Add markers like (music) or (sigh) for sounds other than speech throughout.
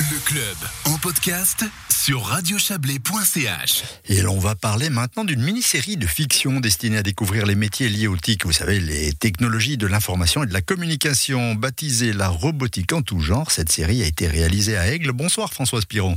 Le club en podcast sur radiochablais.ch. Et l'on va parler maintenant d'une mini-série de fiction destinée à découvrir les métiers liés aux TIC, vous savez, les technologies de l'information et de la communication, baptisée La robotique en tout genre. Cette série a été réalisée à Aigle. Bonsoir Françoise Piron.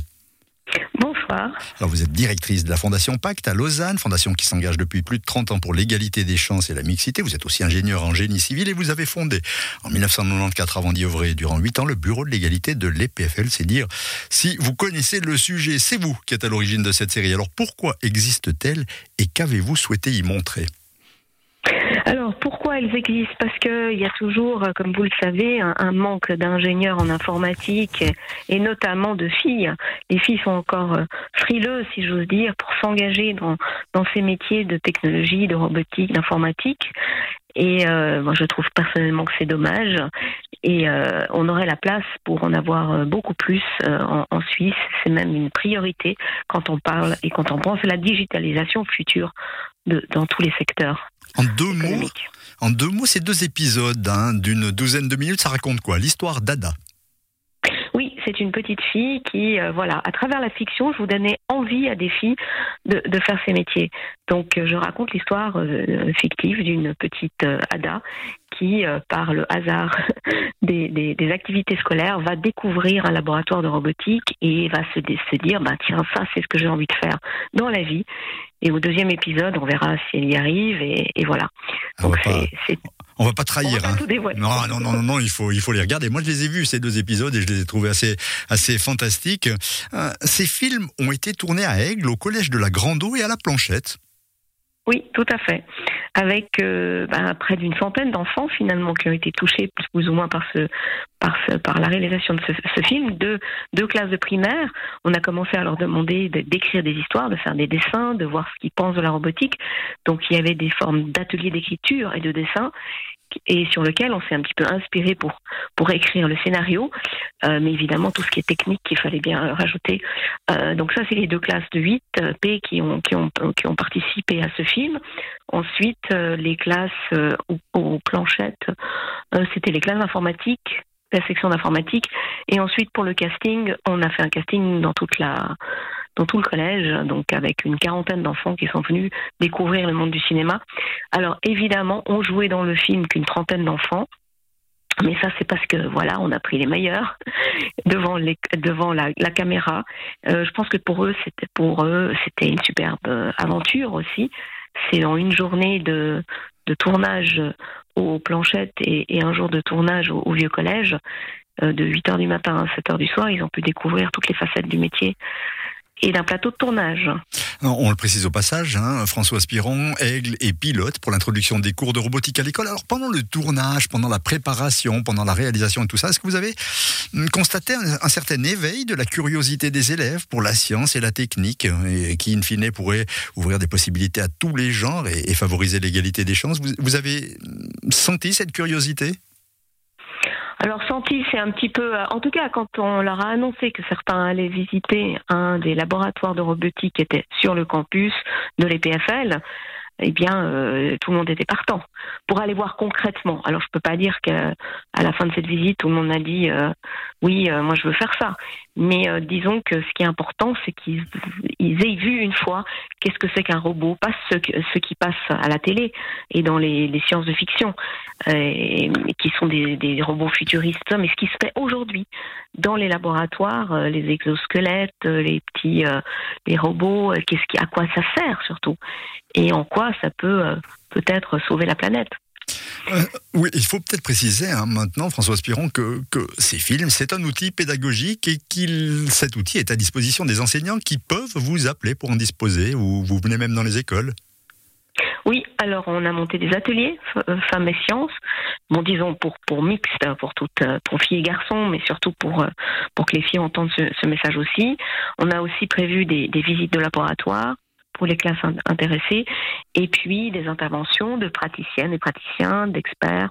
Alors vous êtes directrice de la Fondation Pacte à Lausanne, fondation qui s'engage depuis plus de 30 ans pour l'égalité des chances et la mixité. Vous êtes aussi ingénieur en génie civil et vous avez fondé en 1994 avant d'y œuvrer durant 8 ans le bureau de l'égalité de l'EPFL. C'est dire si vous connaissez le sujet, c'est vous qui êtes à l'origine de cette série. Alors pourquoi existe-t-elle et qu'avez-vous souhaité y montrer alors pourquoi elles existent? Parce qu'il y a toujours, euh, comme vous le savez, un, manque d'ingénieurs en informatique et notamment de filles. Les filles sont encore euh, frileuses, si j'ose dire, pour s'engager dans, dans ces métiers de technologie, de robotique, d'informatique. Et euh, moi, je trouve personnellement que c'est dommage. Et on aurait la place pour en avoir beaucoup plus en, en, Suisse. C'est même une priorité quand on parle et quand on pense à la digitalisation future de, dans tous les secteurs. En deux mots, en deux mots, ces deux épisodes hein, d'une douzaine de minutes, ça raconte quoi? L'histoire d'Ada. Oui, c'est une petite fille qui, euh, voilà, à travers la fiction, je vous donnais envie à des filles de, faire ces métiers. Donc, euh, je raconte l'histoire euh, fictive d'une petite Ada qui, par le hasard (laughs) des, activités scolaires, va découvrir un laboratoire de robotique et va se, se dire, bah, tiens, ça, c'est ce que j'ai envie de faire dans la vie. Et au deuxième épisode, on verra si elle y arrive et, voilà. Ah, Donc, c'est on va pas trahir. hein. non, non, non, non, il faut, il faut les regarder. Moi, je les ai vus ces deux épisodes et je les ai trouvés assez, assez fantastiques. Euh, ces films ont été tournés à Aigle, au collège de la Grande Eau et à la Planchette. Oui, tout à fait. Avec euh, ben, près d'une centaine d'enfants finalement qui ont été touchés plus ou moins par ce, par, la réalisation de ce, film. Deux, deux classes de primaire. On a commencé à leur demander d'écrire des histoires, de faire des dessins, de voir ce qu'ils pensent de la robotique. Donc il y avait des formes d'ateliers d'écriture et de dessin et sur lequel on s'est un petit peu inspiré pour pour écrire le scénario, euh, mais évidemment tout ce qui est technique qu'il fallait bien rajouter. Euh, donc ça c'est les deux classes de 8 euh, P qui ont qui ont participé à ce film. Ensuite les classes aux, aux, planchettes, c'était les classes informatiques la section d'informatique. Et ensuite, pour le casting, on a fait un casting dans toute la dans tout le collège, donc avec une quarantaine d'enfants qui sont venus découvrir le monde du cinéma. Alors évidemment, on jouait dans le film qu'une trentaine d'enfants. Mais ça, c'est parce que voilà, on a pris les meilleurs (laughs) devant les, devant la, caméra. Euh, je pense que pour eux, c'était pour eux, c'était une superbe euh, aventure aussi. C'est en une journée de, de tournage aux planchettes et, un jour de tournage au, vieux collège, euh, de 8h du matin à 7h du soir, ils ont pu découvrir toutes les facettes du métier et d'un plateau de tournage. On le précise au passage, hein, François Spiron, aigle et pilote pour l'introduction des cours de robotique à l'école. Alors pendant le tournage, pendant la préparation, pendant la réalisation et tout ça, est-ce que vous avez hum, constaté un, certain éveil de la curiosité des élèves pour la science et la technique, et qui in fine pourrait ouvrir des possibilités à tous les genres et, favoriser l'égalité des chances? Vous avez hum, senti cette curiosité? Alors senti, c'est un petit peu, euh, en tout cas quand on leur a annoncé que certains allaient visiter un des laboratoires de robotique qui était sur le campus de l'EPFL, eh bien, euh, tout le monde était partant pour aller voir concrètement. Alors, je peux pas dire qu'à la fin de cette visite, tout le monde a dit euh, oui, moi je veux faire ça. Mais disons que ce qui est important, c'est qu'ils aient vu une fois qu'est-ce que c'est qu'un robot, pas ce, qui passe à la télé et dans les, les sciences de fiction, et, qui sont des, des, robots futuristes, mais ce qui se fait aujourd'hui dans les laboratoires, les exosquelettes, les petits, les robots, qu'est-ce qui, à quoi ça sert surtout, et en quoi ça peut euh, peut-être sauver la planète. Euh, oui, il faut peut-être préciser hein, maintenant, François Spiron, que, que, ces films, c'est un outil pédagogique et qu'il cet outil est à disposition des enseignants qui peuvent vous appeler pour en disposer, ou vous venez même dans les écoles. Oui, alors on a monté des ateliers euh, femmes et sciences, bon disons pour pour mixte, pour toutes pour filles et garçons, mais surtout pour pour que les filles entendent ce, message aussi. On a aussi prévu des, des visites de laboratoire pour les classes intéressées, et puis des interventions de praticiennes et praticiens, d'experts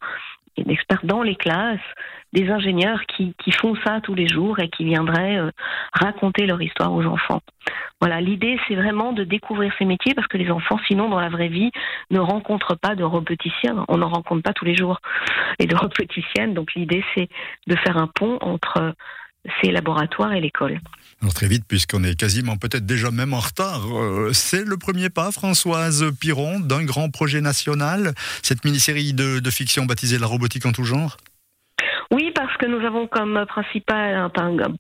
et d'experts dans les classes, des ingénieurs qui, qui, font ça tous les jours et qui viendraient euh, raconter leur histoire aux enfants. Voilà, l'idée c'est vraiment de découvrir ces métiers parce que les enfants, sinon dans la vraie vie, ne rencontrent pas de roboticiens. On n'en rencontre pas tous les jours et de (laughs) roboticiennes. Donc l'idée c'est de faire un pont entre ces laboratoires et l'école. Alors très vite, puisqu'on est quasiment peut-être déjà même en retard, euh, c'est le premier pas, Françoise Piron, d'un grand projet national, cette mini-série de, de fiction baptisée La robotique en tout genre oui, parce que nous avons comme principal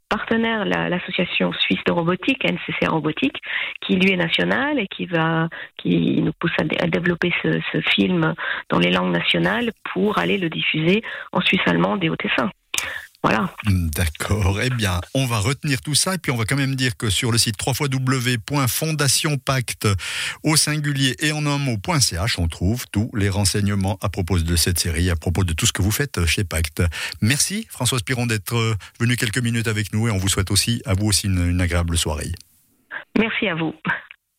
partenaire l'association suisse de robotique, NCC Robotique, qui lui est nationale et qui va, qui nous pousse à, développer ce, ce, film dans les langues nationales pour aller le diffuser en Suisse allemande et au Tessin. Voilà. D'accord. Eh bien, on va retenir tout ça et puis on va quand même dire que sur le site www.fondationpacte au singulier et en un mot.ch, on trouve tous les renseignements à propos de cette série, à propos de tout ce que vous faites chez Pacte. Merci François Piron d'être venu quelques minutes avec nous et on vous souhaite aussi à vous aussi une agréable soirée. Merci à vous.